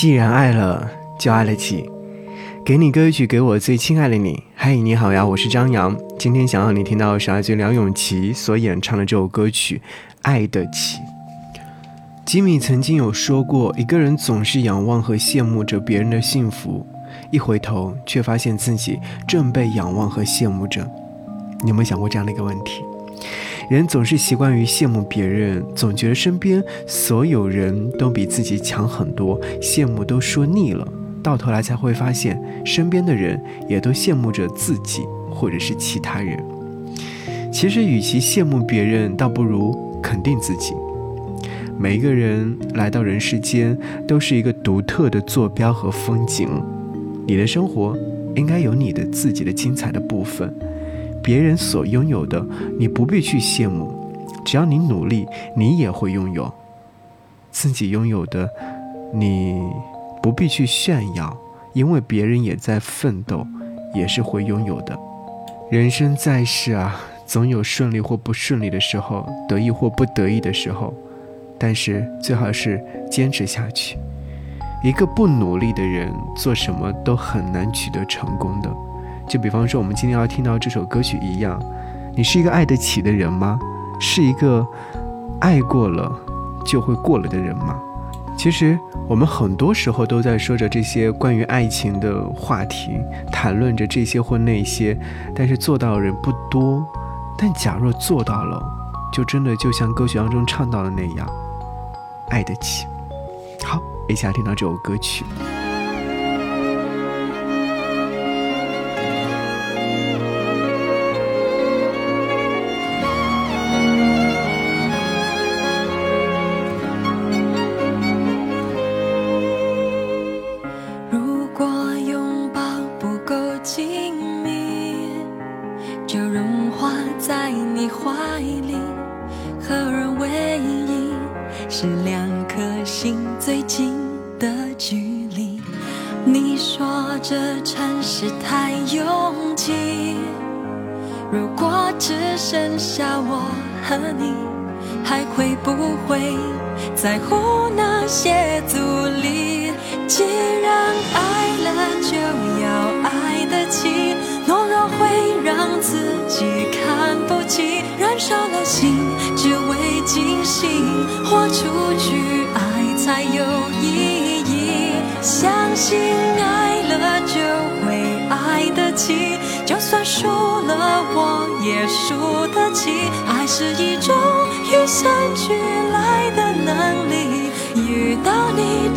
既然爱了，就爱得起。给你歌曲，给我最亲爱的你。嗨，你好呀，我是张扬。今天想让你听到的是来自梁咏琪所演唱的这首歌曲《爱得起》。吉米曾经有说过，一个人总是仰望和羡慕着别人的幸福，一回头却发现自己正被仰望和羡慕着。你有没有想过这样的一个问题？人总是习惯于羡慕别人，总觉得身边所有人都比自己强很多，羡慕都说腻了，到头来才会发现，身边的人也都羡慕着自己或者是其他人。其实，与其羡慕别人，倒不如肯定自己。每一个人来到人世间，都是一个独特的坐标和风景。你的生活应该有你的自己的精彩的部分。别人所拥有的，你不必去羡慕，只要你努力，你也会拥有。自己拥有的，你不必去炫耀，因为别人也在奋斗，也是会拥有的。人生在世啊，总有顺利或不顺利的时候，得意或不得意的时候，但是最好是坚持下去。一个不努力的人，做什么都很难取得成功的。就比方说，我们今天要听到这首歌曲一样，你是一个爱得起的人吗？是一个爱过了就会过了的人吗？其实我们很多时候都在说着这些关于爱情的话题，谈论着这些或那些，但是做到的人不多。但假若做到了，就真的就像歌曲当中唱到的那样，爱得起。好，一起来听到这首歌曲。就融化在你怀里，合而为一，是两颗心最近的距离。你说这城市太拥挤，如果只剩下我和你，还会不会在乎那些阻力？既然爱了，就要懦弱会让自己看不起。燃烧了心，只为惊喜，豁出去，爱才有意义。相信爱了就会爱得起，就算输了我也输得起。爱是一种与生俱来的能力，遇到你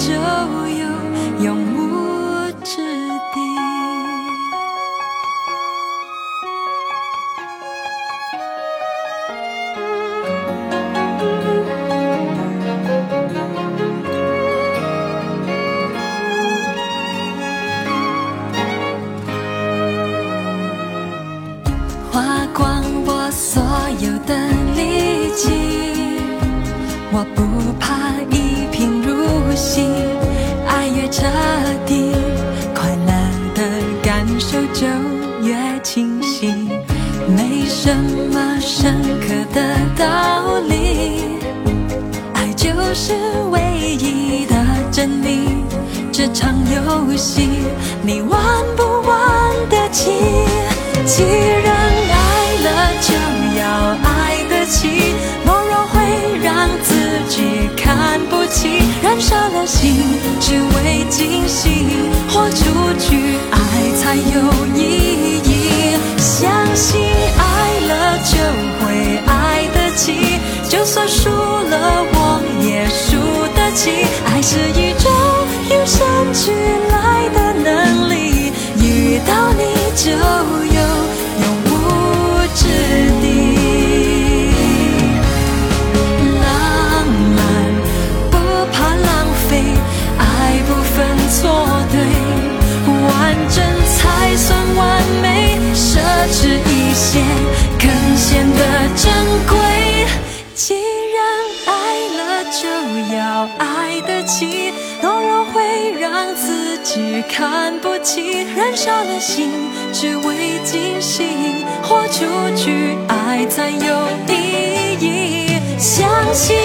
用我所有的力气我不怕一贫如洗，爱越彻底，快乐的感受就越清晰。没什么深刻的道理，爱就是唯一的真理。这场游戏，你玩不玩得起？既然不起燃烧了心，只为惊喜，豁出去，爱才有意义。相信爱了就会爱得起，就算输了我也输得起。爱是一奢侈一些更显得珍贵既然爱了就要爱得起懦弱会让自己看不起燃烧了心只为惊醒豁出去爱才有意义。相信